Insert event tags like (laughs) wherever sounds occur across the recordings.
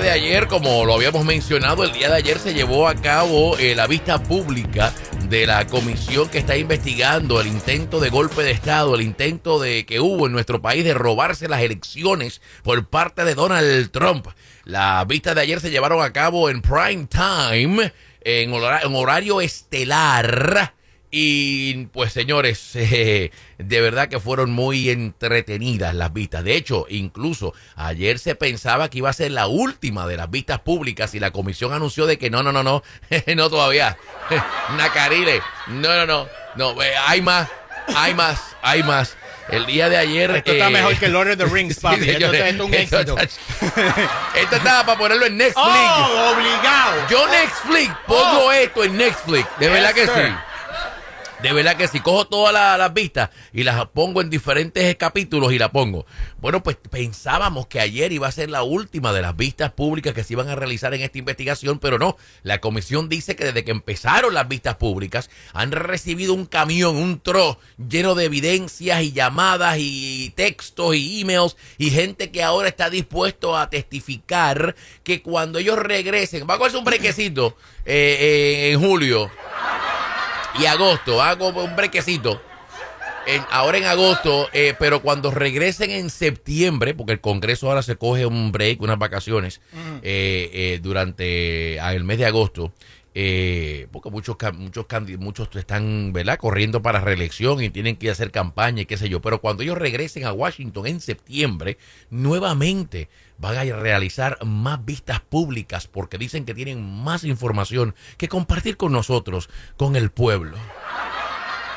de ayer, como lo habíamos mencionado, el día de ayer se llevó a cabo eh, la vista pública de la comisión que está investigando el intento de golpe de Estado, el intento de que hubo en nuestro país de robarse las elecciones por parte de Donald Trump. Las vistas de ayer se llevaron a cabo en prime time, en horario estelar y pues señores, (laughs) eh, de verdad que fueron muy entretenidas las vistas. De hecho, incluso ayer se pensaba que iba a ser la última de las vistas públicas y la comisión anunció de que no, no, no, no, (laughs) no todavía. (laughs) Nacarile, no, no, no, no, eh, hay más, hay más, hay más. El día de ayer. Esto está mejor que Lord of the Rings, papi. esto, es un éxito. Esto estaba para ponerlo en Netflix. Oh, obligado. Yo Netflix pongo oh. esto en Netflix. De verdad que sí. De verdad que si cojo todas las vistas y las pongo en diferentes capítulos y la pongo. Bueno, pues pensábamos que ayer iba a ser la última de las vistas públicas que se iban a realizar en esta investigación, pero no. La comisión dice que desde que empezaron las vistas públicas han recibido un camión, un tro lleno de evidencias y llamadas y textos y emails y gente que ahora está dispuesto a testificar que cuando ellos regresen, va a cogerse un brequecito eh, eh, en julio y agosto. Hago un brequecito. En, ahora en agosto, eh, pero cuando regresen en septiembre, porque el Congreso ahora se coge un break, unas vacaciones, eh, eh, durante ah, el mes de agosto, porque muchos muchos muchos están ¿verdad? corriendo para reelección y tienen que hacer campaña y qué sé yo, pero cuando ellos regresen a Washington en septiembre, nuevamente van a realizar más vistas públicas porque dicen que tienen más información que compartir con nosotros, con el pueblo.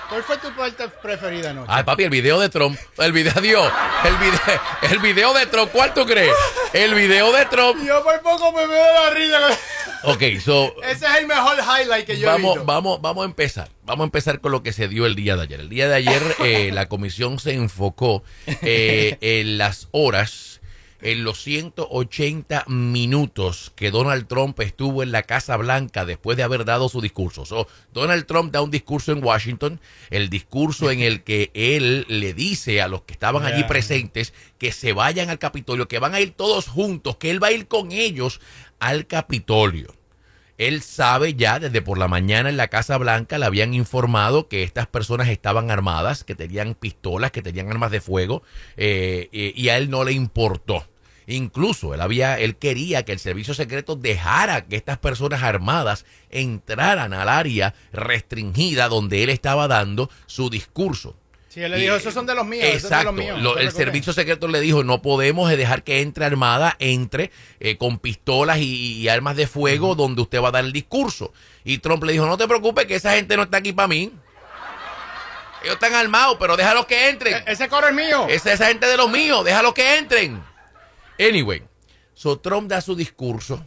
¿Cuál fue tu parte preferida anoche? Ay, papi, el video de Trump. El video, (laughs) Dios. El video, el video de Trump. ¿Cuál tú crees? El video de Trump. Yo por poco me veo la risa. Ok, so. Ese es el mejor highlight que yo vamos, he visto. Vamos, vamos a empezar. Vamos a empezar con lo que se dio el día de ayer. El día de ayer eh, la comisión se enfocó eh, en las horas en los 180 minutos que Donald Trump estuvo en la Casa Blanca después de haber dado su discurso. Donald Trump da un discurso en Washington, el discurso en el que él le dice a los que estaban allí presentes que se vayan al Capitolio, que van a ir todos juntos, que él va a ir con ellos al Capitolio. Él sabe ya desde por la mañana en la Casa Blanca le habían informado que estas personas estaban armadas, que tenían pistolas, que tenían armas de fuego, eh, y a él no le importó. Incluso él había, él quería que el servicio secreto dejara que estas personas armadas entraran al área restringida donde él estaba dando su discurso. Sí, él le dijo, esos son de los míos. Exacto. el servicio secreto le dijo, no podemos dejar que entre armada, entre eh, con pistolas y, armas de fuego donde usted va a dar el discurso. Y Trump le dijo, no te preocupes que esa gente no está aquí para mí. Ellos están armados, pero déjalos que entren. E-, ese coro es mío. Esa, esa gente de los míos, déjalos que entren. Anyway, so Trump da su discurso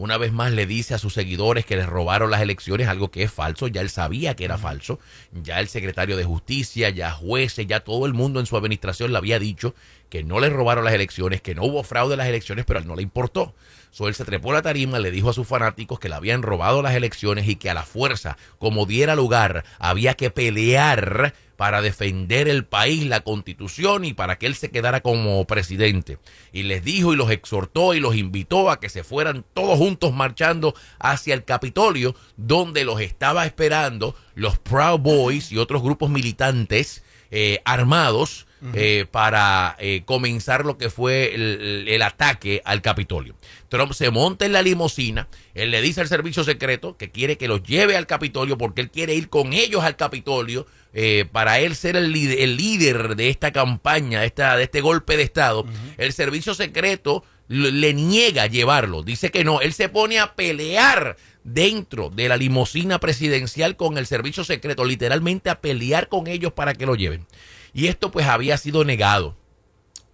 una vez más le dice a sus seguidores que les robaron las elecciones, algo que es falso, ya él sabía que era falso, ya el secretario de justicia, ya jueces, ya todo el mundo en su administración le había dicho que no le robaron las elecciones, que no hubo fraude en las elecciones, pero a él no le importó. So, él se trepó a la tarima, le dijo a sus fanáticos que le habían robado las elecciones y que a la fuerza, como diera lugar, había que pelear para defender el país, la constitución y para que él se quedara como presidente. Y les dijo y los exhortó y los invitó a que se fueran todos juntos marchando hacia el Capitolio, donde los estaba esperando los Proud Boys y otros grupos militantes eh, armados eh, para eh, comenzar lo que fue el, ataque al Capitolio. Trump se monta en la limusina, él le dice al servicio secreto que quiere que los lleve al Capitolio porque él quiere ir con ellos al Capitolio eh, para él ser el, el, líder de esta campaña, de, esta, de este golpe de Estado. El servicio secreto le niega llevarlo, dice que no, él se pone a pelear dentro de la limusina presidencial con el servicio secreto, literalmente a pelear con ellos para que lo lleven. Y esto pues había sido negado.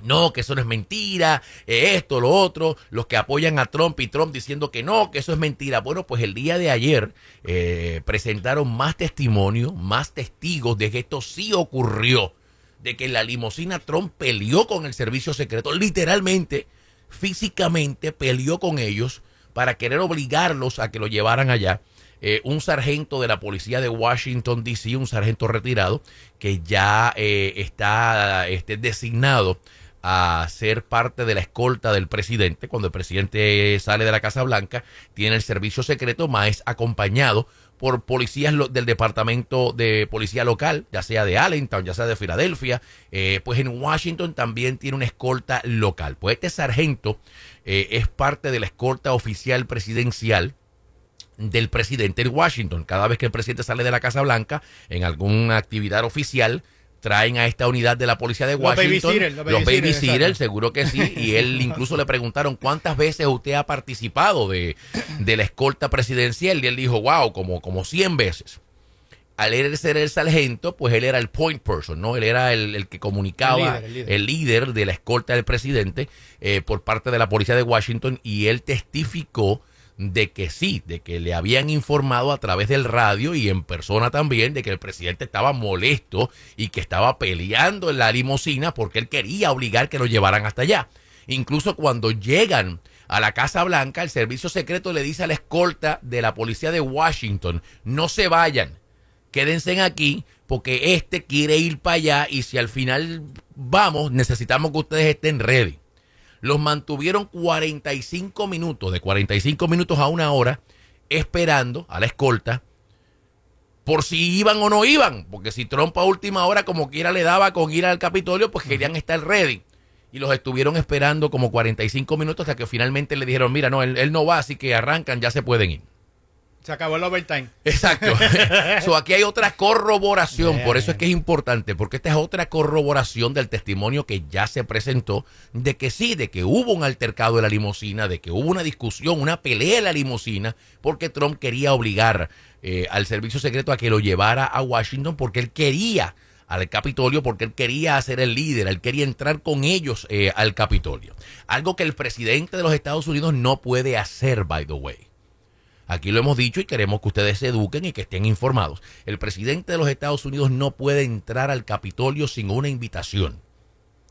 No, que eso no es mentira, eh, esto, lo otro, los que apoyan a Trump y Trump diciendo que no, que eso es mentira. Bueno, pues el día de ayer eh, presentaron más testimonios, más testigos de que esto sí ocurrió, de que la limusina Trump peleó con el servicio secreto, literalmente, físicamente peleó con ellos para querer obligarlos a que lo llevaran allá. Eh, un sargento de la policía de Washington, D.C., un sargento retirado, que ya eh, está este, designado a ser parte de la escolta del presidente. Cuando el presidente sale de la Casa Blanca, tiene el servicio secreto, más es acompañado por policías del departamento de policía local, ya sea de Allentown, ya sea de Filadelfia, eh, pues en Washington también tiene una escolta local. Pues este sargento eh, es parte de la escolta oficial presidencial del presidente en Washington. Cada vez que el presidente sale de la Casa Blanca en alguna actividad oficial, traen a esta unidad de la policía de Los Washington, los los babysitters, exacto. seguro que sí, y él (laughs) incluso le preguntaron cuántas veces usted ha participado de, de la escolta presidencial y él dijo, wow, como, como 100 veces. Al él ser el sargento, pues él era el point person, ¿no? Él era el, el que comunicaba, El líder, el líder. el líder de la escolta del presidente eh, por parte de la policía de Washington y él testificó de que sí, de que le habían informado a través del radio y en persona también de que el presidente estaba molesto y que estaba peleando en la limusina porque él quería obligar que lo llevaran hasta allá. Incluso cuando llegan a la Casa Blanca, el servicio secreto le dice a la escolta de la policía de Washington, no se vayan, quédense aquí porque este quiere ir para allá y si al final vamos, necesitamos que ustedes estén ready. Los mantuvieron 45 minutos, de 45 minutos a una hora, esperando a la escolta por si iban o no iban, porque si Trump a última hora como quiera le daba con ir al Capitolio, pues querían estar ready. Y los estuvieron esperando como 45 minutos hasta que finalmente le dijeron, mira, no, él, él no va, así que arrancan, ya se pueden ir. Se acabó el overtime. (laughs) Exacto. (laughs) so, aquí hay otra corroboración, por eso es que es importante, porque esta es otra corroboración del testimonio que ya se presentó de que sí, de que hubo un altercado en la limusina, de que hubo una discusión, una pelea en la limusina, porque Trump quería obligar eh, al servicio secreto a que lo llevara a Washington porque él quería al Capitolio porque él quería ser el líder, él quería entrar con ellos eh, al Capitolio. Algo que el presidente de los Estados Unidos no puede hacer, by the way. Aquí lo hemos dicho y queremos que ustedes se eduquen y que estén informados. El presidente de los Estados Unidos no puede entrar al Capitolio sin una invitación.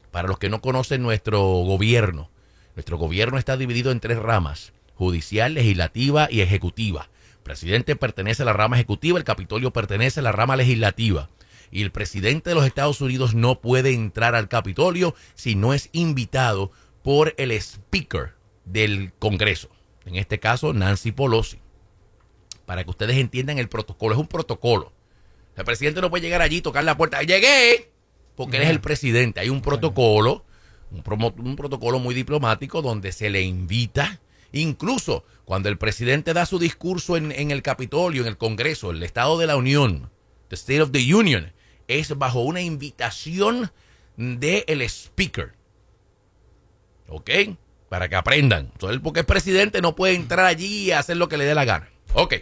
Para los que no conocen nuestro gobierno, nuestro gobierno está dividido en tres ramas, judicial, legislativa y ejecutiva. El presidente pertenece a la rama ejecutiva, el Capitolio pertenece a la rama legislativa. Y el presidente de los Estados Unidos no puede entrar al Capitolio si no es invitado por el Speaker del Congreso. En este caso, Nancy Pelosi para que ustedes entiendan el protocolo. Es un protocolo. El presidente no puede llegar allí y tocar la puerta. ¡Llegué! Porque él es el presidente. Hay un protocolo, un, promo- un protocolo muy diplomático donde se le invita. Incluso cuando el presidente da su discurso en, en el Capitolio, en el Congreso, el Estado de la Unión, the State of the Union, es bajo una invitación del Speaker. ¿Ok? Para que aprendan. Porque es presidente, no puede entrar allí y hacer lo que le dé la gana. Ok.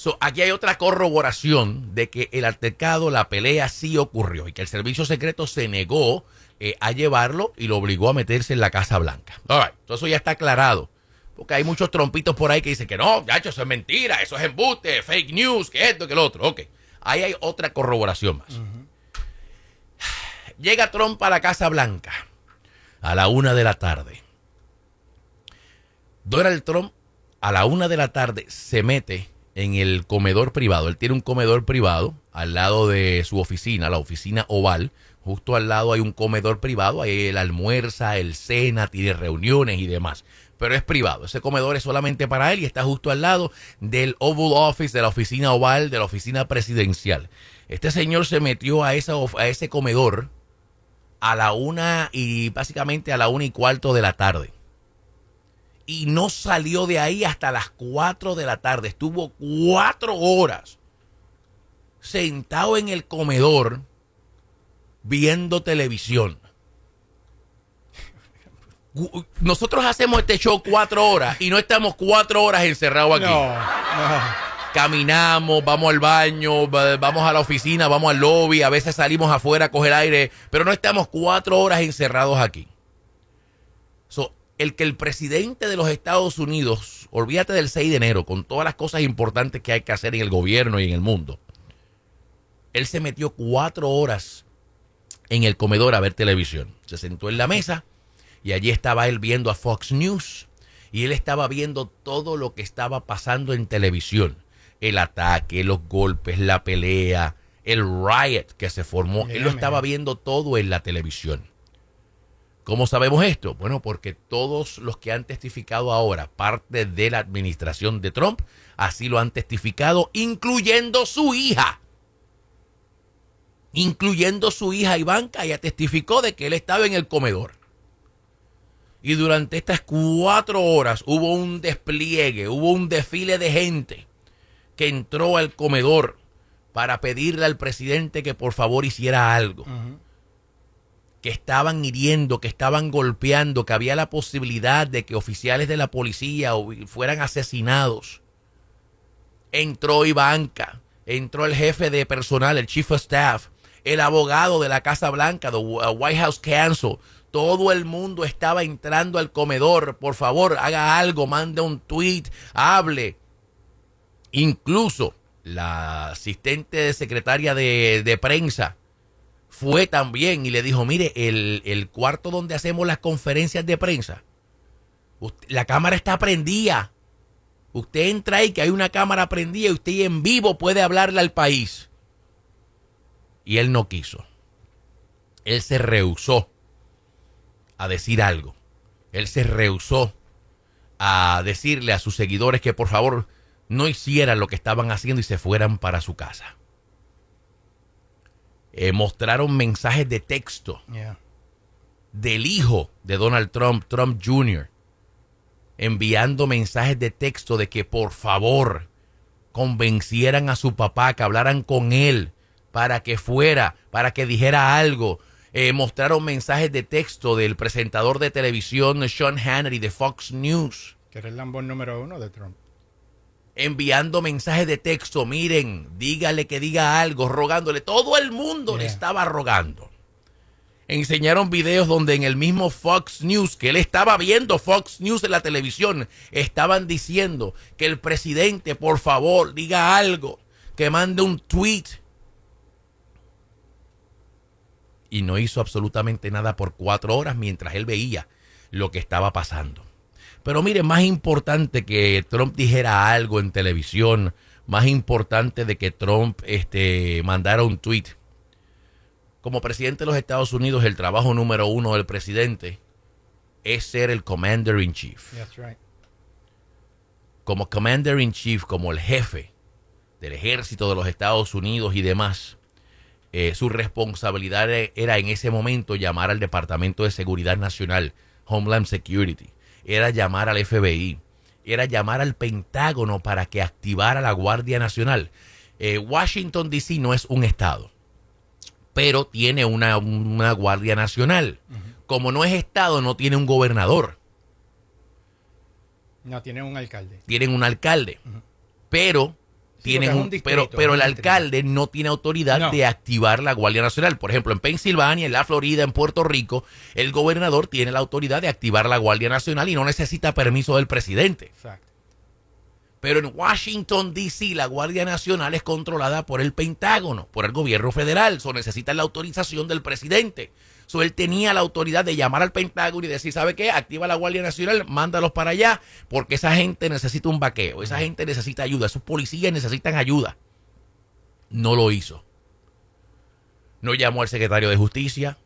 So, aquí hay otra corroboración de que el altercado, la pelea sí ocurrió y que el servicio secreto se negó eh, a llevarlo y lo obligó a meterse en la Casa Blanca. All right. So, eso ya está aclarado. Porque hay muchos trompitos por ahí que dicen que no, gacho, eso es mentira, eso es embuste, fake news, que esto, que lo otro. Ok. Ahí hay otra corroboración más. (sighs) Llega Trump a la Casa Blanca a la una de la tarde. Donald Trump a la una de la tarde se mete en el comedor privado. Él tiene un comedor privado al lado de su oficina, la oficina oval. Justo al lado hay un comedor privado. Ahí él almuerza, él cena, tiene reuniones y demás. Pero es privado. Ese comedor es solamente para él y está justo al lado del Oval Office, de la oficina oval, de la oficina presidencial. Este señor se metió a, esa, a ese comedor a la una y básicamente a la una y cuarto de la tarde. Y no salió de ahí hasta las cuatro de la tarde. Estuvo cuatro horas sentado en el comedor viendo televisión. Nosotros hacemos este show cuatro horas y no estamos cuatro horas encerrados aquí No, no. caminamos, vamos al baño, va- vamos a la oficina, vamos al lobby, a veces salimos afuera a coger aire, pero no estamos cuatro horas encerrados aquí. El que el presidente de los Estados Unidos, olvídate del 6 de enero, con todas las cosas importantes que hay que hacer en el gobierno y en el mundo, él se metió cuatro horas en el comedor a ver televisión. Se sentó en la mesa y allí estaba él viendo a Fox News y él estaba viendo todo lo que estaba pasando en televisión. El ataque, los golpes, la pelea, el riot que se formó. Él lo estaba viendo todo en la televisión. ¿Cómo sabemos esto? Bueno, porque todos los que han testificado ahora, parte de la administración de Trump, así lo han testificado, incluyendo su hija. Incluyendo su hija Ivanka, ella testificó de que él estaba en el comedor. Y durante estas cuatro horas hubo un despliegue, hubo un desfile de gente que entró al comedor para pedirle al presidente que por favor hiciera algo. Que estaban hiriendo, que estaban golpeando, que había la posibilidad de que oficiales de la policía fueran asesinados. Entró Ivanka, entró el jefe de personal, el chief of staff, el abogado de la Casa Blanca, the White House Counsel. Todo el mundo estaba entrando al comedor. Por favor, haga algo, mande un tweet, hable. Incluso la asistente de secretaria de, prensa fue también y le dijo, mire, el, el, cuarto donde hacemos las conferencias de prensa, la cámara está prendida. Usted entra ahí que hay una cámara prendida y usted en vivo puede hablarle al país. Y él no quiso. Él se rehusó a decir algo. Él se rehusó a decirle a sus seguidores que por favor no hicieran lo que estaban haciendo y se fueran para su casa. Eh, mostraron mensajes de texto del hijo de Donald Trump, Trump Jr., enviando mensajes de texto de que por favor convencieran a su papá, que hablaran con él para que fuera, para que dijera algo. Eh, mostraron mensajes de texto del presentador de televisión Sean Hannity de Fox News. Que era el lambón número uno de Trump enviando mensajes de texto, miren, dígale que diga algo, rogándole. Todo el mundo le estaba rogando. Enseñaron videos donde en el mismo Fox News, que él estaba viendo Fox News en la televisión, estaban diciendo que el presidente, por favor, diga algo, que mande un tweet. Y no hizo absolutamente nada por cuatro horas mientras él veía lo que estaba pasando. Pero mire, más importante que Trump dijera algo en televisión, más importante de que Trump este, mandara un tweet. Como presidente de los Estados Unidos, el trabajo número uno del presidente es ser el commander in chief. Como commander in chief, como el jefe del ejército de los Estados Unidos y demás, eh, su responsabilidad era en ese momento llamar al Departamento de Seguridad Nacional, Homeland Security era llamar al FBI, era llamar al Pentágono para que activara la Guardia Nacional. Eh, Washington, D.C. no es un estado, pero tiene una, Guardia Nacional. Como no es estado, no tiene un gobernador. No, tiene un alcalde. Tienen un alcalde. Pero tienen pero, pero el alcalde no tiene autoridad de activar la Guardia Nacional. Por ejemplo, en Pensilvania, en la Florida, en Puerto Rico, el gobernador tiene la autoridad de activar la Guardia Nacional y no necesita permiso del presidente. Exacto. Pero en Washington, D.C., la Guardia Nacional es controlada por el Pentágono, por el gobierno federal. Eso necesita la autorización del presidente. So, él tenía la autoridad de llamar al Pentágono y decir, ¿sabe qué? Activa la Guardia Nacional, mándalos para allá, porque esa gente necesita un vaqueo, esa gente necesita ayuda, esos policías necesitan ayuda. No lo hizo. No llamó al secretario de Justicia,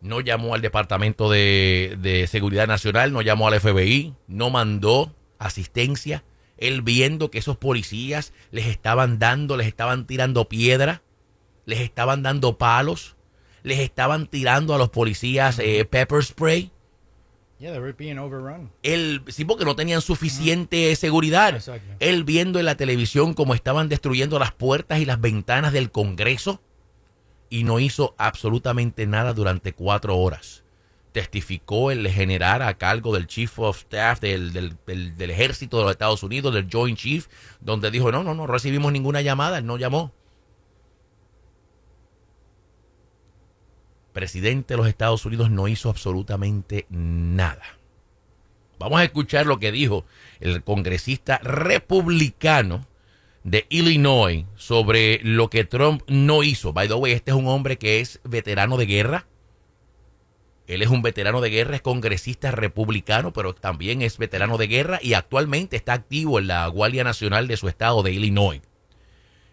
no llamó al Departamento de, de Seguridad Nacional, no llamó al FBI, no mandó asistencia. Él viendo que esos policías les estaban dando, les estaban tirando piedra, les estaban dando palos, les estaban tirando a los policías eh, pepper spray. Yeah, they were being overrun. Él, sí, porque no tenían suficiente seguridad. Él viendo en la televisión cómo estaban destruyendo las puertas y las ventanas del Congreso y no hizo absolutamente nada durante cuatro horas. Testificó el general a cargo del Chief of Staff del, del, del Ejército de los Estados Unidos, del Joint Chief, donde dijo, no, no, no recibimos ninguna llamada, él no llamó. Presidente de los Estados Unidos no hizo absolutamente nada. Vamos a escuchar lo que dijo el congresista republicano de Illinois sobre lo que Trump no hizo. By the way, este es un hombre que es veterano de guerra. Él es un veterano de guerra, es congresista republicano, pero también es veterano de guerra y actualmente está activo en la Guardia Nacional de su estado de Illinois.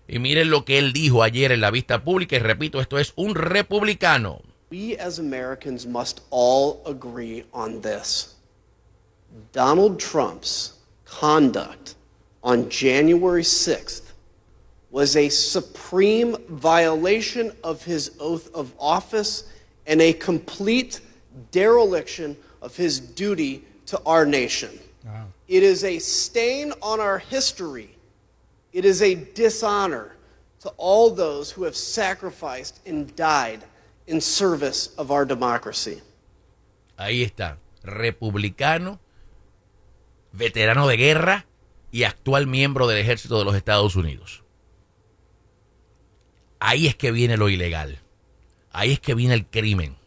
Y miren lo que él dijo ayer en la vista pública, y repito, esto es un republicano We as Americans must all agree on this. Donald Trump's conduct on January 6th was a supreme violation of his oath of office and a complete dereliction of his duty to our nation. Wow. It is a stain on our history. It is a dishonor to all those who have sacrificed and died in service of our democracy. Ahí está. Republicano, veterano de guerra y actual miembro del ejército de los Estados Unidos. Ahí es que viene lo ilegal. Ahí es que viene el crimen.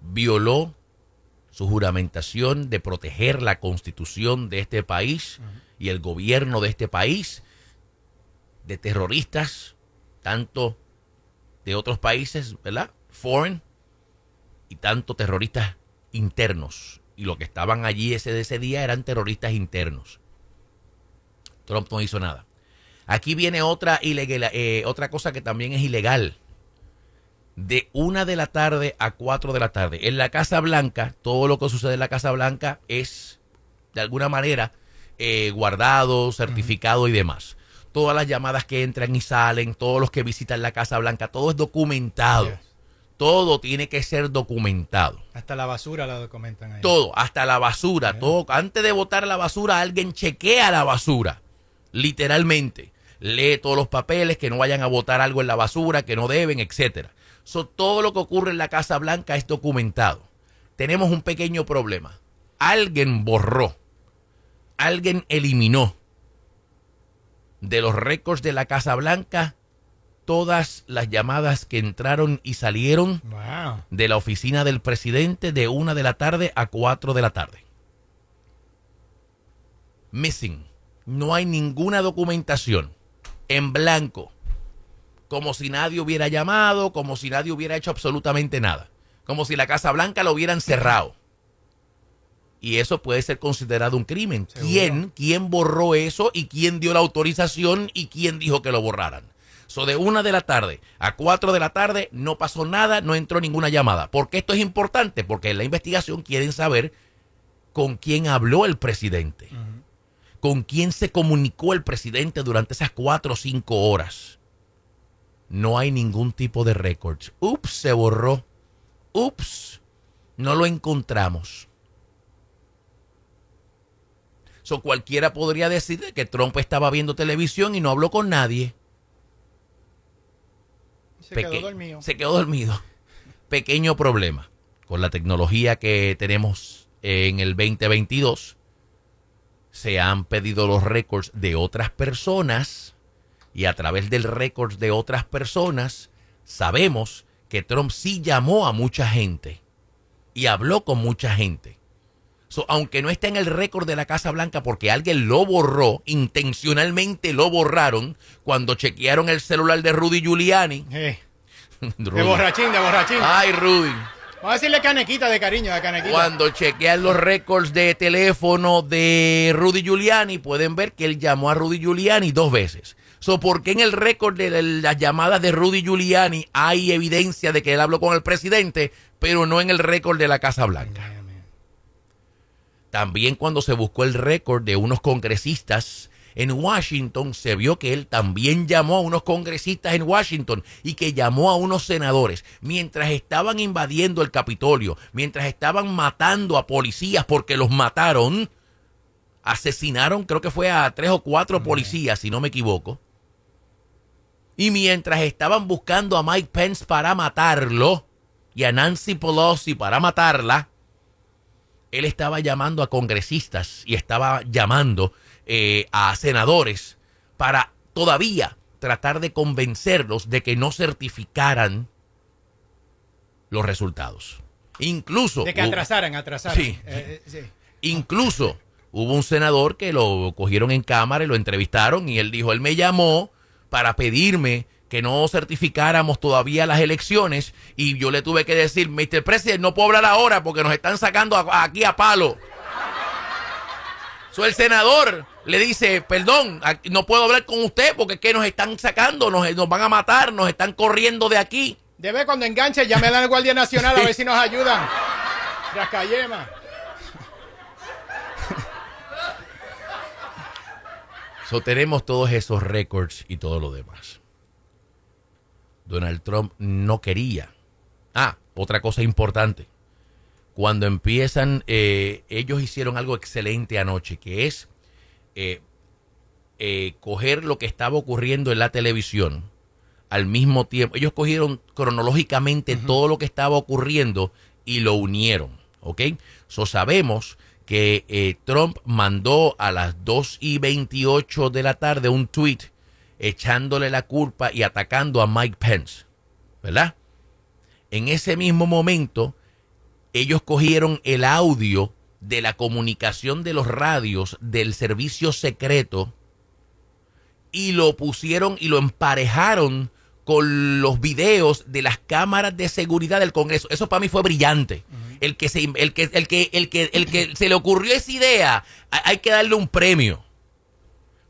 Violó su juramentación de proteger la constitución de este país y el gobierno de este país de terroristas, tanto de otros países, ¿verdad? Foreign y tanto terroristas internos. Y lo que estaban allí ese ese día eran terroristas internos. Trump no hizo nada. Aquí viene otra ilegal, eh, otra cosa que también es ilegal. De una de la tarde a cuatro de la tarde. En la Casa Blanca, todo lo que sucede en la Casa Blanca es, de alguna manera, eh, guardado, certificado y demás. Todas las llamadas que entran y salen, todos los que visitan la Casa Blanca, todo es documentado. Yes. Todo tiene que ser documentado. Hasta la basura la documentan ahí. Todo, hasta la basura, todo. Antes de botar la basura, alguien chequea la basura. Literalmente. Lee todos los papeles, que no vayan a botar algo en la basura, que no deben, etcétera. So, todo lo que ocurre en la Casa Blanca es documentado. Tenemos un pequeño problema. Alguien borró, alguien eliminó de los récords de la Casa Blanca todas las llamadas que entraron y salieron Wow. de la oficina del presidente de una de la tarde a cuatro de la tarde. Missing. No hay ninguna documentación. En blanco. Como si nadie hubiera llamado, como si nadie hubiera hecho absolutamente nada. Como si la Casa Blanca lo hubieran cerrado. Y eso puede ser considerado un crimen. Seguro. ¿Quién, ¿Quién borró eso y quién dio la autorización y quién dijo que lo borraran? So, de una de la tarde a cuatro de la tarde no pasó nada, no entró ninguna llamada. ¿Por qué esto es importante? Porque en la investigación quieren saber con quién habló el presidente, con quién se comunicó el presidente durante esas cuatro o cinco horas. No hay ningún tipo de récords. Ups, se borró. Ups, no lo encontramos. So, cualquiera podría decir que Trump estaba viendo televisión y no habló con nadie. Se Peque- quedó dormido. Se quedó dormido. Pequeño problema. Con la tecnología que tenemos en el 2022, se han pedido los récords de otras personas y a través del récord de otras personas sabemos que Trump sí llamó a mucha gente y habló con mucha gente. So, aunque no está en el récord de la Casa Blanca porque alguien lo borró, intencionalmente lo borraron cuando chequearon el celular de Rudy Giuliani. Eh, de (laughs) Rudy. borrachín, de borrachín. Ay, Rudy. Vamos a decirle canequita de cariño, de canequita. Cuando chequean los récords de teléfono de Rudy Giuliani, pueden ver que él llamó a Rudy Giuliani dos veces. So, ¿Por qué en el récord de las llamadas de Rudy Giuliani hay evidencia de que él habló con el presidente, pero no en el récord de la Casa Blanca? También cuando se buscó el récord de unos congresistas en Washington, se vio que él también llamó a unos congresistas en Washington y que llamó a unos senadores mientras estaban invadiendo el Capitolio, mientras estaban matando a policías porque los mataron, asesinaron creo que fue a tres o cuatro policías, si no me equivoco. Y mientras estaban buscando a Mike Pence para matarlo y a Nancy Pelosi para matarla, él estaba llamando a congresistas y estaba llamando eh, a senadores para todavía tratar de convencerlos de que no certificaran los resultados. Incluso, De que atrasaran, atrasaran. Sí. Eh, eh, sí. incluso hubo un senador que lo cogieron en cámara y lo entrevistaron y él dijo, él me llamó para pedirme que no certificáramos todavía las elecciones y yo le tuve que decir, Mr. President, no puedo hablar ahora porque nos están sacando a- aquí a palo. So, el senador le dice, perdón, no puedo hablar con usted porque es que nos están sacando, nos, nos van a matar, nos están corriendo de aquí. Debe cuando enganche, llame a la Guardia Nacional a ver si nos ayudan. Rascayema. So, tenemos todos esos récords y todo lo demás. Donald Trump no quería. Ah, otra cosa importante. Cuando empiezan, eh, ellos hicieron algo excelente anoche, que es eh, eh, coger lo que estaba ocurriendo en la televisión al mismo tiempo. Ellos cogieron cronológicamente todo lo que estaba ocurriendo y lo unieron. ¿Ok? So sabemos que eh, Trump mandó a las 2 y 28 de la tarde un tweet echándole la culpa y atacando a Mike Pence. ¿Verdad? En ese mismo momento, ellos cogieron el audio de la comunicación de los radios del servicio secreto y lo pusieron y lo emparejaron con los videos de las cámaras de seguridad del Congreso. Eso para mí fue brillante. El que se el que el que el que el que se le ocurrió esa idea, hay hay que darle un premio.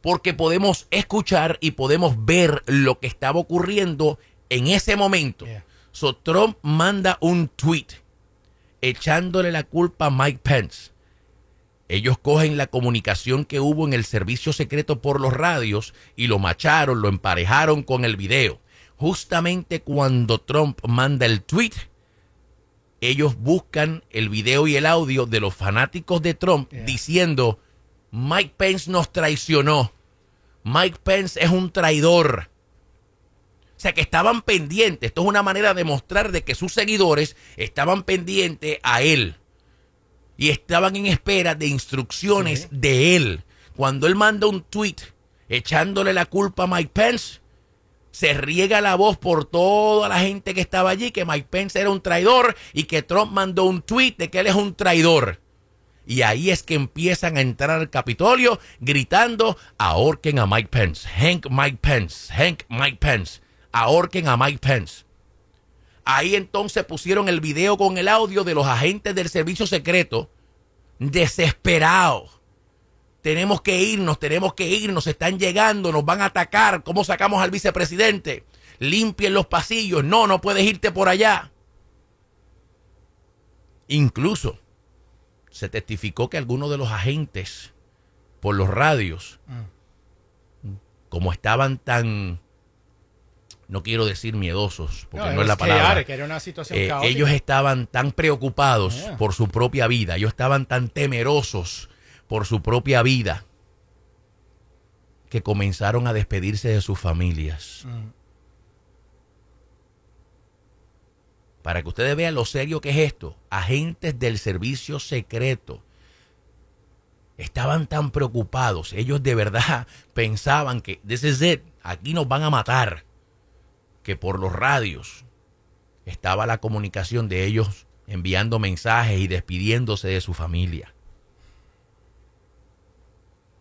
Porque podemos escuchar y podemos ver lo que estaba ocurriendo en ese momento. Yeah. So Trump manda un tweet echándole la culpa a Mike Pence. Ellos cogen la comunicación que hubo en el servicio secreto por los radios y lo macharon, lo emparejaron con el video. Justamente cuando Trump manda el tweet, ellos buscan el video y el audio de los fanáticos de Trump Yeah. diciendo, Mike Pence nos traicionó. Mike Pence es un traidor. O sea que estaban pendientes. Esto es una manera de mostrar de que sus seguidores estaban pendientes a él. Y estaban en espera de instrucciones Sí. de él. Cuando él manda un tweet echándole la culpa a Mike Pence, se riega la voz por toda la gente que estaba allí que Mike Pence era un traidor y que Trump mandó un tweet de que él es un traidor. Y ahí es que empiezan a entrar al Capitolio gritando, ahorquen a Mike Pence, Hank Mike Pence, Hank Mike Pence, ahorquen a Mike Pence. Ahí entonces pusieron el video con el audio de los agentes del servicio secreto, desesperados. Tenemos que irnos, tenemos que irnos, están llegando, nos van a atacar. ¿Cómo sacamos al vicepresidente? Limpien los pasillos. No, no puedes irte por allá. Incluso se testificó que algunos de los agentes por los radios, como estaban tan, no quiero decir miedosos, porque no, es la palabra, que era una situación eh, ellos estaban tan preocupados Yeah. por su propia vida, ellos estaban tan temerosos por su propia vida, que comenzaron a despedirse de sus familias. Mm. Para que ustedes vean lo serio que es esto, agentes del servicio secreto estaban tan preocupados, ellos de verdad (laughs) pensaban que, this is it, aquí nos van a matar, que por los radios estaba la comunicación de ellos enviando mensajes y despidiéndose de su familia.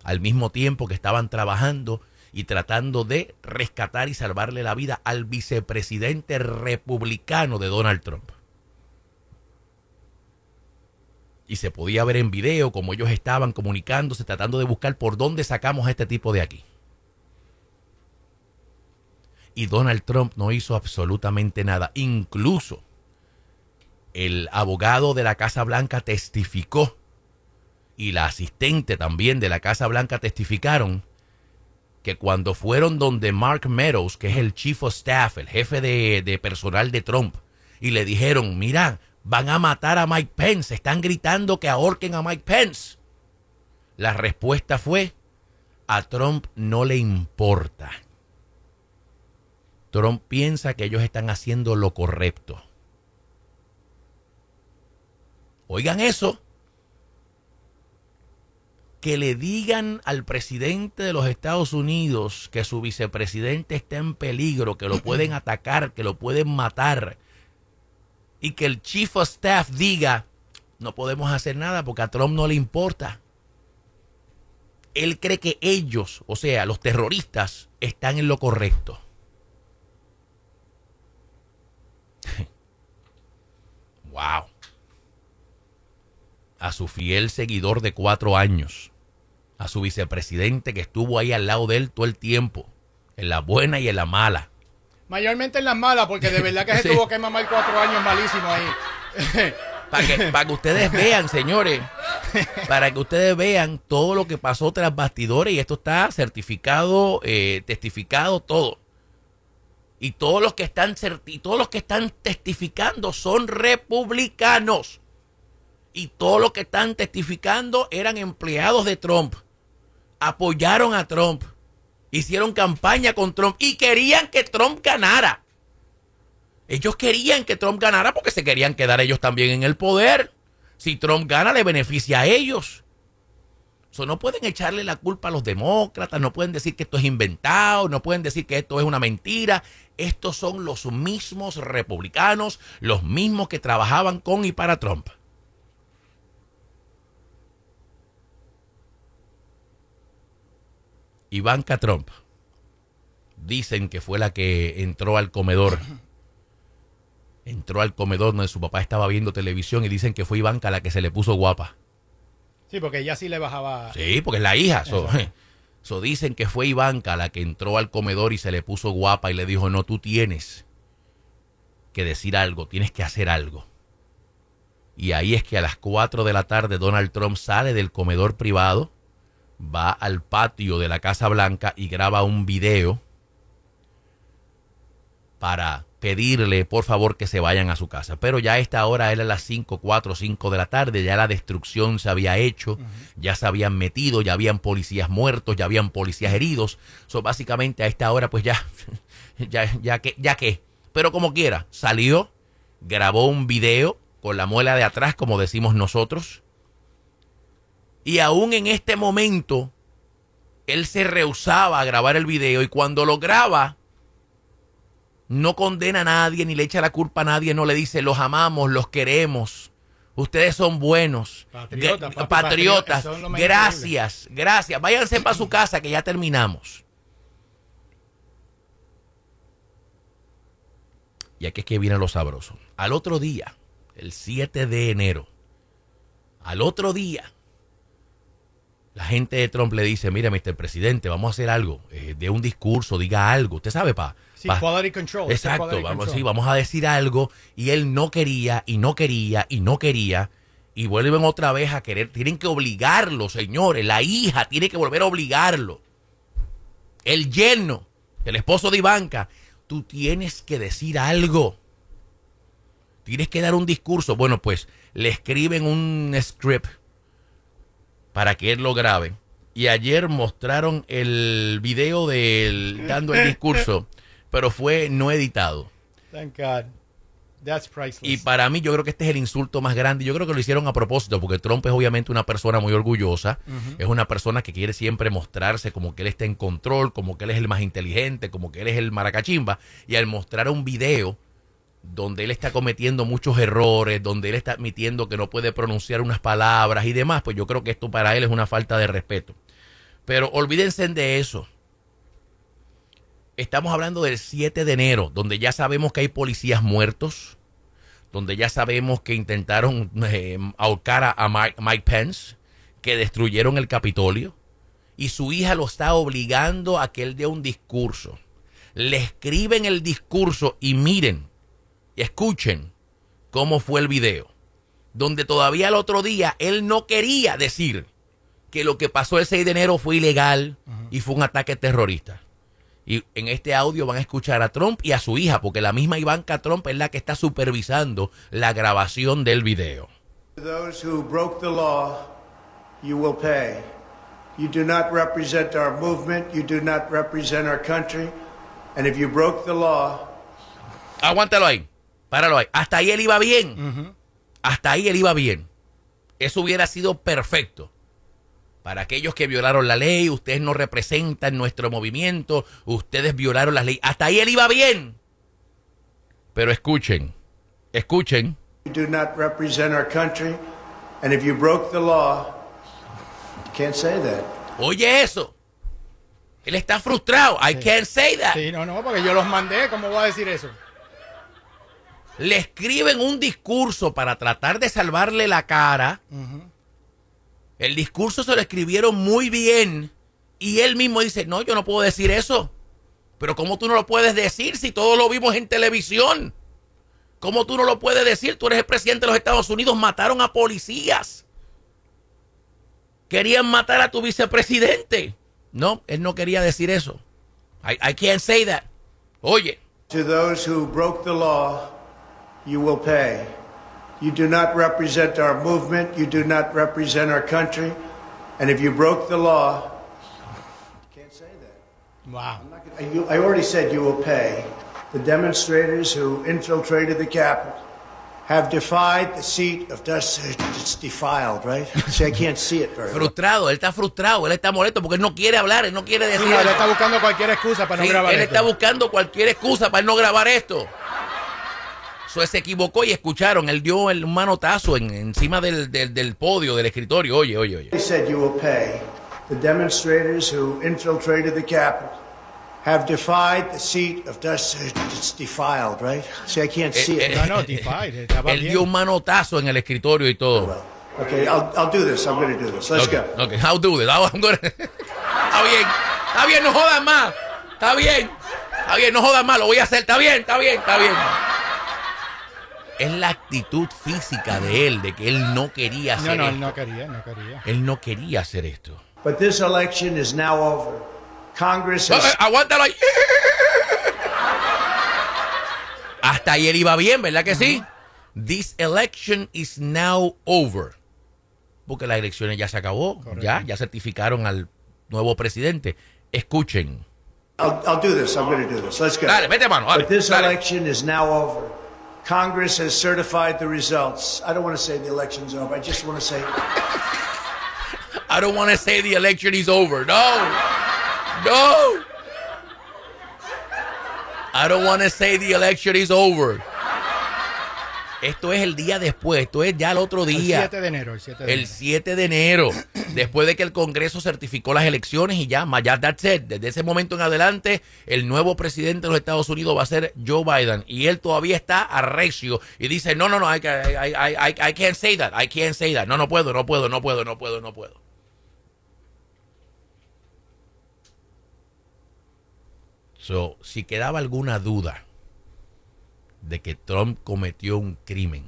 Al mismo tiempo que estaban trabajando y tratando de rescatar y salvarle la vida al vicepresidente republicano de Donald Trump. Y se podía ver en video como ellos estaban comunicándose, tratando de buscar por dónde sacamos a este tipo de aquí. Y Donald Trump no hizo absolutamente nada. Incluso el abogado de la Casa Blanca testificó y la asistente también de la Casa Blanca testificaron que cuando fueron donde Mark Meadows, que es el chief of staff, el jefe de, de personal de Trump, y le dijeron, mira, van a matar a Mike Pence, están gritando que ahorquen a Mike Pence. La respuesta fue, a Trump no le importa. Trump piensa que ellos están haciendo lo correcto. Oigan eso. Que le digan al presidente de los Estados Unidos que su vicepresidente está en peligro, que lo pueden (clears throat) atacar, que lo pueden matar. Y que el chief of staff diga, no podemos hacer nada porque a Trump no le importa. Él cree que ellos, o sea, los terroristas, están en lo correcto. (laughs) wow. A su fiel seguidor de cuatro años, a su vicepresidente que estuvo ahí al lado de él todo el tiempo, en la buena y en la mala. Mayormente en las malas, porque de verdad que se (laughs) Sí. tuvo que mamar cuatro años malísimo ahí. (laughs) Para que, para que ustedes vean, señores, para que ustedes vean todo lo que pasó tras bastidores y esto está certificado, eh, testificado, todo. Y todos los que están y todos los que están testificando son republicanos. Y todos los que están testificando eran empleados de Trump. Apoyaron a Trump. Hicieron campaña con Trump y querían que Trump ganara. Ellos querían que Trump ganara porque se querían quedar ellos también en el poder. Si Trump gana, le beneficia a ellos. So, no pueden echarle la culpa a los demócratas, no pueden decir que esto es inventado, no pueden decir que esto es una mentira. Estos son los mismos republicanos, los mismos que trabajaban con y para Trump. Ivanka Trump. Dicen que fue la que entró al comedor entró al comedor donde su papá estaba viendo televisión y dicen que fue Ivanka la que se le puso guapa. Sí, porque ella sí le bajaba. Sí, porque es la hija. So, (laughs) so dicen que fue Ivanka la que entró al comedor y se le puso guapa y le dijo, no, tú tienes que decir algo, tienes que hacer algo. Y ahí es que a las 4 de la tarde Donald Trump sale del comedor privado, va al patio de la Casa Blanca y graba un video para pedirle por favor que se vayan a su casa. Pero ya a esta hora era las 5, 4, 5 de la tarde, ya la destrucción se había hecho, ya se habían metido, ya habían policías muertos, ya habían policías heridos. So, básicamente a esta hora pues ya, (laughs) ya, ya que, ya que. Pero como quiera, salió, grabó un video con la muela de atrás, como decimos nosotros. Y aún en este momento, él se rehusaba a grabar el video y cuando lo graba, no condena a nadie ni le echa la culpa a nadie, no le dice los amamos, los queremos. Ustedes son buenos, Patriotas, papi, Gracias, gracias. Váyanse para su casa que ya terminamos. Y aquí es que viene lo sabroso. Al otro día, el 7 de enero, al otro día, la gente de Trump le dice, mire, Mr. Presidente, vamos a hacer algo, eh, de un discurso, diga algo. Usted sabe, pa. Sí, pa- quality control. Exacto, quality vamos, control. sí, vamos a decir algo. Y él no quería, y no quería, y no quería. Y vuelven otra vez a querer. Tienen que obligarlo, señores. La hija tiene que volver a obligarlo. El yerno, el esposo de Ivanka. Tú tienes que decir algo. Tienes que dar un discurso. Bueno, pues le escriben un script para que él lo grabe. Y ayer mostraron el video de él dando el discurso, (laughs) pero fue no editado. Thank God. That's priceless. Y para mí yo creo que este es el insulto más grande. Yo creo que lo hicieron a propósito, porque Trump es obviamente una persona muy orgullosa. Es una persona que quiere siempre mostrarse como que él está en control, como que él es el más inteligente, como que él es el maracachimba. Y al mostrar un video donde él está cometiendo muchos errores, donde él está admitiendo que no puede pronunciar unas palabras y demás, pues yo creo que esto para él es una falta de respeto. Pero olvídense de eso. Estamos hablando del 7 de enero, donde ya sabemos que hay policías muertos, donde ya sabemos que intentaron eh, ahorcar a, Mike, Mike Pence, que destruyeron el Capitolio, y su hija lo está obligando a que él dé un discurso. Le escriben el discurso y miren, y escuchen cómo fue el video, donde todavía el otro día él no quería decir que lo que pasó el 6 de enero fue ilegal y fue un ataque terrorista. Y en este audio van a escuchar a Trump y a su hija, porque la misma Ivanka Trump es la que está supervisando la grabación del video. To those who broke the law, you will pay. You do not represent our movement, you do not represent our country, and if you broke the law, Aguántalo ahí, páralo ahí. Hasta ahí él iba bien. Hasta ahí él iba bien. Eso hubiera sido perfecto. Para aquellos que violaron la ley, ustedes no representan nuestro movimiento, ustedes violaron las leyes. Hasta ahí él iba bien. Pero escuchen, escuchen. you do not represent our country, and if you broke the law, you can't say that. Oye eso. Él está frustrado. I can't say that. Sí, no, no, porque yo los mandé. ¿Cómo voy a decir eso? Le escriben un discurso para tratar de salvarle la cara. El discurso se lo escribieron muy bien y él mismo dice, no, yo no puedo decir eso. Pero ¿cómo tú no lo puedes decir si todos lo vimos en televisión? ¿Cómo tú no lo puedes decir? Tú eres el presidente de los Estados Unidos, mataron a policías. Querían matar a tu vicepresidente. No, él no quería decir eso. I, I can't say that. Oye, To those who broke the law, you will pay. You do not represent our movement. You do not represent our country. And if you broke the law, you can't say that. Wow. I'm gonna- you- I already said you will pay. The demonstrators who infiltrated the Capitol have defied the seat of justice. It's defiled, right? See, I can't see it very frustrado, él está frustrado, él está molesto porque él no quiere hablar, él no quiere Sí, decir no, él eso. está buscando cualquier excusa para no Sí, grabar él esto. está buscando cualquier excusa para no grabar esto. So, se equivocó y escucharon, él dio el manotazo en, encima del, del, del podio, del escritorio. Oye, oye, oye. Said you will pay. The demonstrators who infiltrated the Capitol have defied the seat of justice. It's defiled, right? See, I can't see Eh, it. No, no, defied. (laughs) Él bien. dio un manotazo en el escritorio y todo. Well, okay, I'll, I'll do this. I'm going to do this. Let's Okay, go. okay, how do it? I'm gonna- (laughs) Está bien, está bien, no jodas más. Está bien, está bien, no jodas más, lo voy a hacer. Está bien, está bien, está bien. Es la actitud física de él, de que él no quería No, hacer no, él esto. no quería, no quería. Él no quería hacer esto. But this election is now over. Congress Eh, eh, has Aguántalo ahí. Hasta ayer iba bien, ¿verdad que sí? This election is now over. Porque las elecciones ya se acabó. Ya, ya certificaron al nuevo presidente. Escuchen. I'll, I'll do this. I'm going to do this. Let's go. Dale, mete mano, dale, but this dale. election is now over. Congress has certified the results. I don't want to say the election's over. I just want to say I don't want to say the election is over. No. No. I don't want to say the election is over. Esto es el día después, esto es ya el otro El día. 7 de enero, el 7 de El enero. 7 de enero, después de que el Congreso certificó las elecciones y ya, ya that's it. Desde ese momento en adelante, el nuevo presidente de los Estados Unidos va a ser Joe Biden. Y él todavía está arrecio y dice, no, no, no, I, I, I, I can't say that, I can't say that. No, no puedo, no puedo, no puedo, no puedo, no puedo. So, si quedaba alguna duda de que Trump cometió un crimen,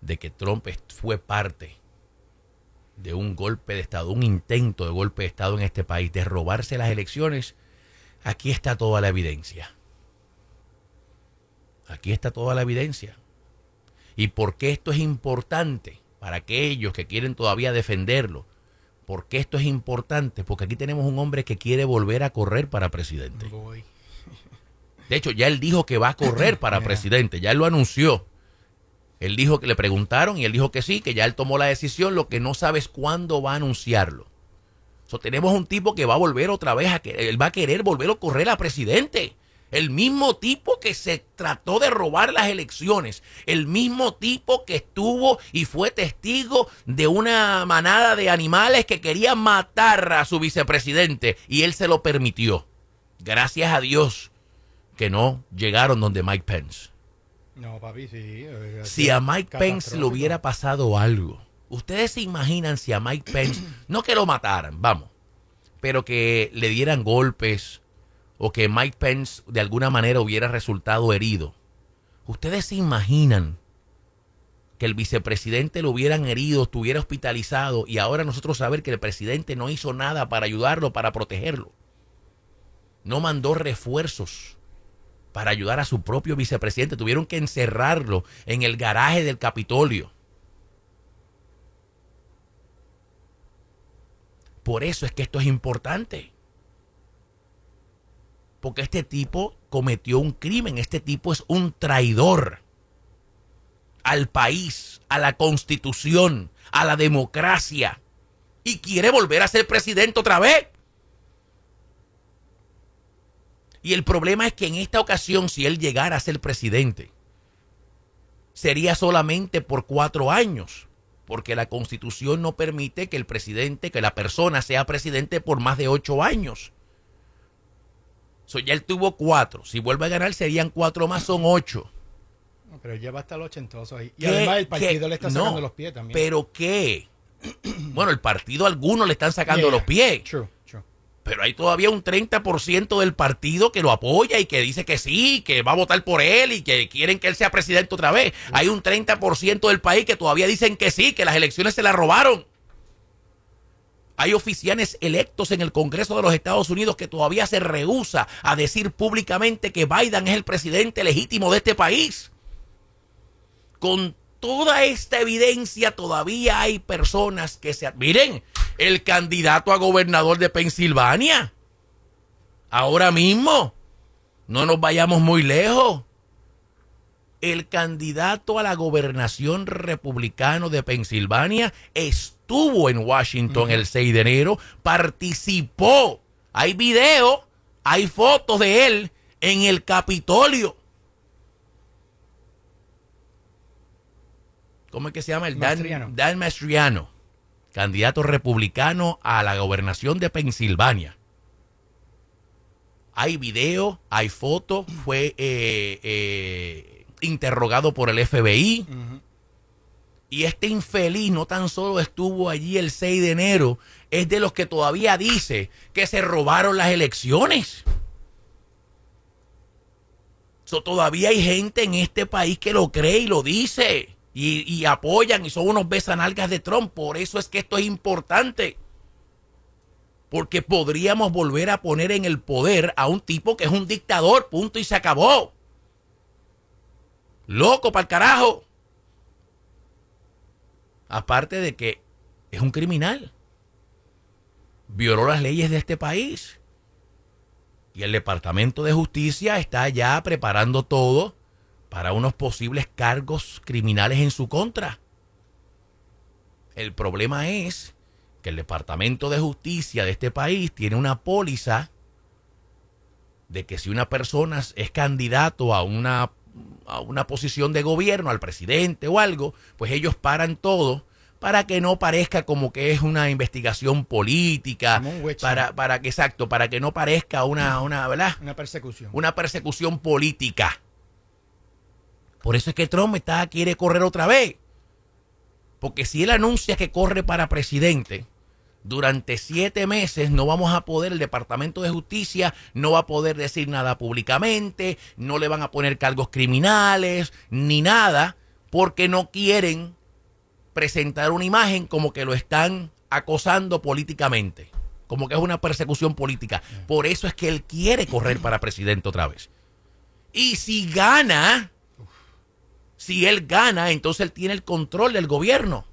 de que Trump fue parte de un golpe de Estado, un intento de golpe de Estado en este país, de robarse las elecciones, aquí está toda la evidencia. Aquí está toda la evidencia. ¿Y por qué esto es importante? Para aquellos que quieren todavía defenderlo. ¿Por qué esto es importante? Porque aquí tenemos un hombre que quiere volver a correr para presidente. De hecho, ya él dijo que va a correr para presidente, ya él lo anunció. Él dijo que le preguntaron y él dijo que sí, que ya él tomó la decisión, lo que no sabes cuándo va a anunciarlo. So, tenemos un tipo que va a volver otra vez a que él va a querer volver a correr a presidente. El mismo tipo que se trató de robar las elecciones, el mismo tipo que estuvo y fue testigo de una manada de animales que querían matar a su vicepresidente y él se lo permitió. Gracias a Dios que no llegaron donde Mike Pence. No, papi, sí. eh, Si a Mike Pence le hubiera pasado algo, ustedes se imaginan si a Mike Pence, no que lo mataran, vamos, pero que le dieran golpes o que Mike Pence de alguna manera hubiera resultado herido. Ustedes se imaginan que el vicepresidente lo hubieran herido, estuviera hospitalizado y ahora nosotros saber que el presidente no hizo nada para ayudarlo, para protegerlo. No mandó refuerzos para ayudar a su propio vicepresidente. Tuvieron que encerrarlo en el garaje del Capitolio. Por eso es que esto es importante. Porque este tipo cometió un crimen, este tipo es un traidor al país, a la constitución, a la democracia. Y quiere volver a ser presidente otra vez. Y el problema es que en esta ocasión, si él llegara a ser presidente, sería solamente por cuatro años, porque la constitución no permite que el presidente, que la persona sea presidente por más de ocho años. So, ya él tuvo cuatro. Si vuelve a ganar, serían cuatro más, son ocho. Pero ya va a estar ochentoso ahí. Y ¿Qué- además el qué? partido le está No, sacando los pies también. ¿Pero qué? (clears throat) bueno, el partido algunos le están sacando Yeah, los pies. True. Pero hay todavía un 30% del partido que lo apoya y que dice que sí, que va a votar por él y que quieren que él sea presidente otra vez. Hay un 30% del país que todavía dicen que sí, que las elecciones se las robaron. Hay oficiales electos en el Congreso de los Estados Unidos que todavía se rehúsa a decir públicamente que Biden es el presidente legítimo de este país. Con toda esta evidencia todavía hay personas que se... Miren, el candidato a gobernador de Pensilvania. Ahora mismo. No nos vayamos muy lejos. El candidato a la gobernación republicano de Pensilvania estuvo en Washington el 6 de enero, participó. Hay video, hay fotos de él en el Capitolio. ¿Cómo es que se llama? El Dan Mastriano. Dan Mastriano, candidato republicano a la gobernación de Pensilvania. Hay video, hay foto, fue eh, eh, interrogado por el FBI. Y este infeliz no tan solo estuvo allí el 6 de enero, es de los que todavía dice que se robaron las elecciones. So, todavía hay gente en este país que lo cree y lo dice. Y, y apoyan y son unos besanalgas de Trump. Por eso es que esto es importante. Porque podríamos volver a poner en el poder a un tipo que es un dictador, punto y se acabó. Loco para el carajo. Aparte de que es un criminal. Violó las leyes de este país. Y el Departamento de Justicia está ya preparando todo para unos posibles cargos criminales en su contra. El problema es que el Departamento de Justicia de este país tiene una póliza de que si una persona es candidato a una, a una posición de gobierno, al presidente o algo, pues ellos paran todo para que no parezca como que es una investigación política, para, para que, exacto, para que no parezca una, una, ¿verdad? Una persecución. una persecución política. Por eso es que Trump está, quiere correr otra vez. Porque si él anuncia que corre para presidente, durante siete meses no vamos a poder, el Departamento de Justicia no va a poder decir nada públicamente, no le van a poner cargos criminales, ni nada, porque no quieren presentar una imagen como que lo están acosando políticamente, como que es una persecución política. Por eso es que él quiere correr para presidente otra vez. Y si gana, si él gana, entonces él tiene el control del gobierno.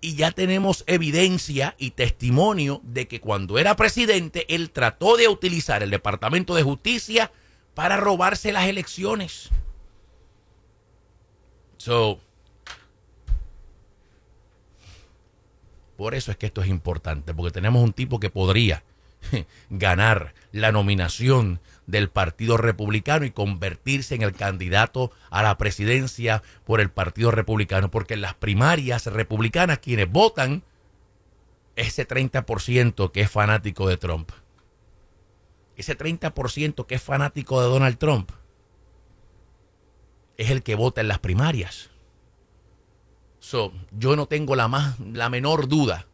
Y ya tenemos evidencia y testimonio de que cuando era presidente, él trató de utilizar el Departamento de Justicia para robarse las elecciones. So, por eso es que esto es importante, porque tenemos un tipo que podría (laughs) ganar la nominación del Partido Republicano y convertirse en el candidato a la presidencia por el Partido Republicano, porque en las primarias republicanas quienes votan ese 30% que es fanático de Trump, ese 30% que es fanático de Donald Trump, es el que vota en las primarias. So, yo no tengo la más la menor duda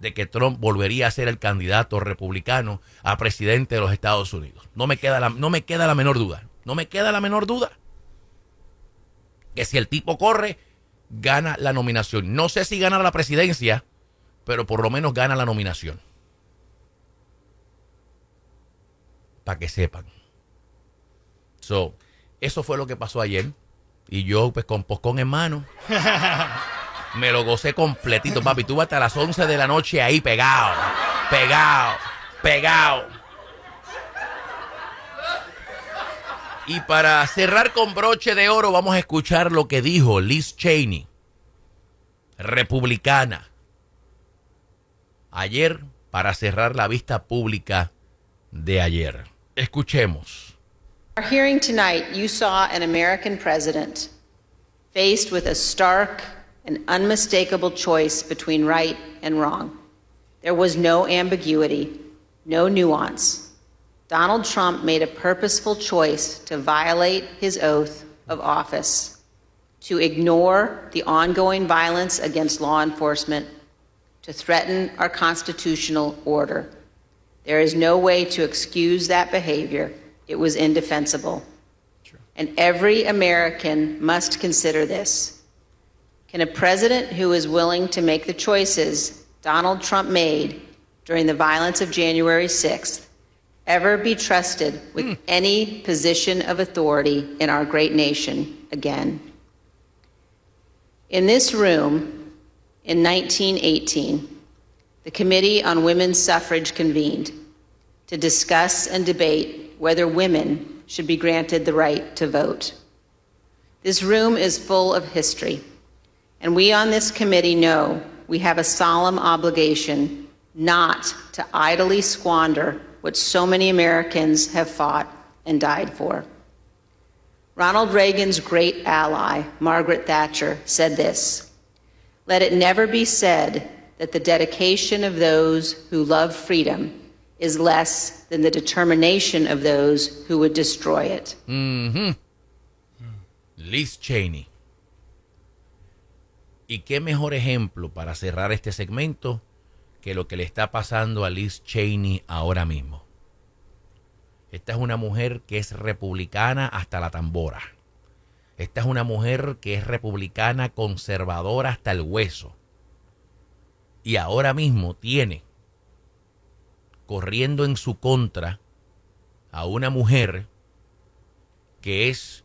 de que Trump volvería a ser el candidato republicano a presidente de los Estados Unidos. No me queda la, no me queda la menor duda. No me queda la menor duda. Que si el tipo corre, gana la nominación. No sé si gana la presidencia, pero por lo menos gana la nominación. Para que sepan. So, eso fue lo que pasó ayer. Y yo, pues, con poscón en mano, (laughs) me lo gocé completito, papi. Tuve hasta las 11 de la noche ahí pegado, pegado, pegado. Y para cerrar con broche de oro, vamos a escuchar lo que dijo Liz Cheney, republicana, ayer para cerrar la vista pública de ayer. Escuchemos. Our hearing tonight, you saw an American president faced with a stark and unmistakable choice between right and wrong. There was no ambiguity, no nuance. Donald Trump made a purposeful choice to violate his oath of office, to ignore the ongoing violence against law enforcement, to threaten our constitutional order. There is no way to excuse that behavior. It was indefensible. And every American must consider this. Can a president who is willing to make the choices Donald Trump made during the violence of January 6th ever be trusted with hmm. any position of authority in our great nation again? In this room, in 1918, the Committee on Women's Suffrage convened to discuss and debate whether women should be granted the right to vote. This room is full of history, and we on this committee know we have a solemn obligation not to idly squander what so many Americans have fought and died for. Ronald Reagan's great ally, Margaret Thatcher, said this Let it never be said that the dedication of those who love freedom is less than the determination of those who would destroy it. Mm-hmm. Liz Cheney. ¿Y qué mejor ejemplo para cerrar este segmento que lo que le está pasando a Liz Cheney ahora mismo? Esta es una mujer que es republicana hasta la tambora. Esta es una mujer que es republicana conservadora hasta el hueso. Y ahora mismo tiene corriendo en su contra a una mujer que es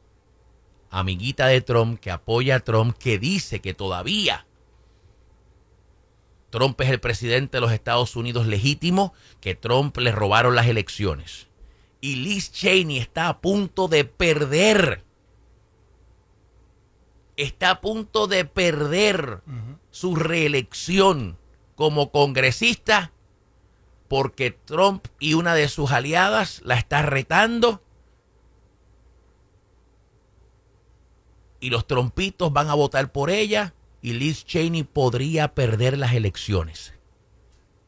amiguita de Trump, que apoya a Trump, que dice que todavía Trump es el presidente de los Estados Unidos legítimo, que Trump le robaron las elecciones. Y Liz Cheney está a punto de perder. Está a punto de perder su reelección como congresista porque Trump y una de sus aliadas la está retando y los trompitos van a votar por ella y Liz Cheney podría perder las elecciones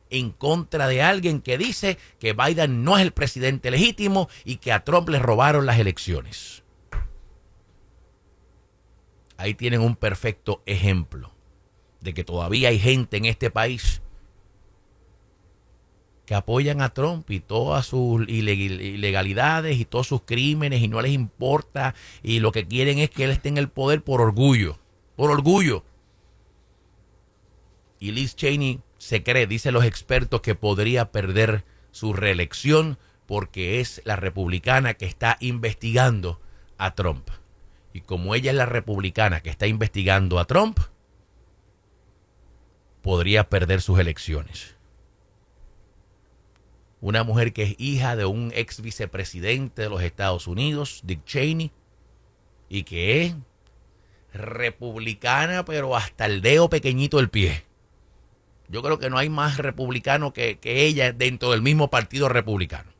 en contra de alguien que dice que Biden no es el presidente legítimo y que a Trump le robaron las elecciones. Ahí tienen un perfecto ejemplo de que todavía hay gente en este país que apoyan a Trump y todas sus ileg- ilegalidades y todos sus crímenes y no les importa y lo que quieren es que él esté en el poder por orgullo, por orgullo. Y Liz Cheney se cree, dicen los expertos, que podría perder su reelección porque es la republicana que está investigando a Trump. Y como ella es la republicana que está investigando a Trump, podría perder sus elecciones una mujer que es hija de un ex vicepresidente de los Estados Unidos, Dick Cheney, y que es republicana, pero hasta el dedo pequeñito del pie. Yo creo que no hay más republicano que, que ella dentro del mismo partido republicano.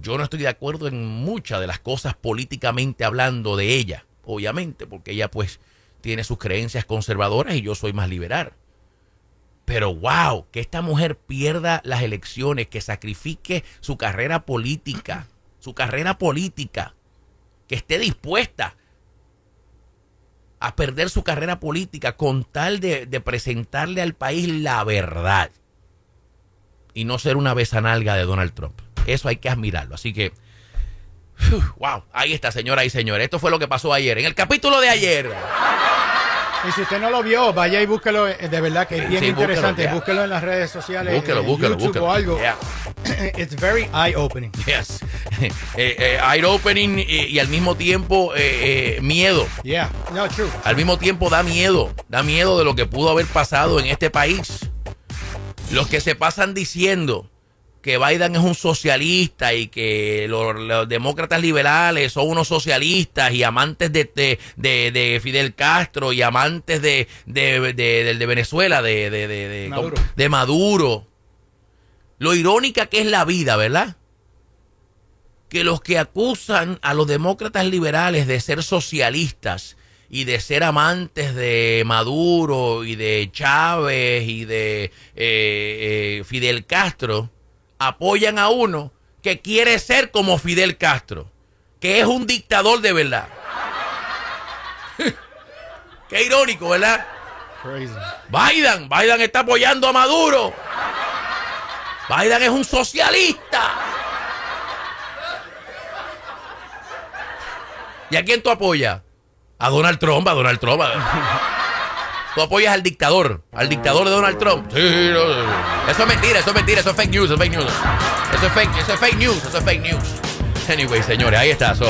Yo no estoy de acuerdo en muchas de las cosas políticamente hablando de ella, obviamente, porque ella pues tiene sus creencias conservadoras y yo soy más liberal. Pero wow, que esta mujer pierda las elecciones, que sacrifique su carrera política, su carrera política, que esté dispuesta a perder su carrera política con tal de, presentarle al país la verdad y no ser una besanalga de Donald Trump. Eso hay que admirarlo. Así que, wow, ahí está, señoras y señores. Esto fue lo que pasó ayer. En el capítulo de ayer. Y si usted no lo vio, vaya y búsquelo, eh, de verdad que es bien Sí, búsquelo, interesante. yeah. Búsquelo en las redes sociales, Búsquelo, en búsquelo, YouTube búsquelo. o algo. Yeah. (clears throat) It's very eye-opening. Yes. (laughs) Eh, eh, eye opening y, y al mismo tiempo eh, eh, miedo. Yeah, no, true. Al mismo tiempo da miedo. Da miedo de lo que pudo haber pasado en este país. Los que se pasan diciendo que Biden es un socialista y que los, los demócratas liberales son unos socialistas y amantes de, de, de- de Fidel Castro y amantes de, de, Venezuela, de, de, de, de- Maduro. de Maduro. Lo irónica que es la vida, ¿verdad? que los que acusan a los demócratas liberales de ser socialistas y de ser amantes de Maduro y de Chávez y de eh, eh, Fidel Castro apoyan a uno que quiere ser como Fidel Castro, que es un dictador de verdad. (laughs) Qué irónico, ¿verdad? Crazy. Biden, Biden está apoyando a Maduro. Biden es un socialista. ¿Y a quién tú apoyas? A Donald Trump, a Donald Trump. (laughs) Tú apoyas al dictador, al dictador de Donald Trump. Sí, no, no. Eso es mentira, eso es mentira, eso es fake news, eso es fake news. Eso es fake, eso es fake news, eso es fake news. Anyway, señores, ahí está. So,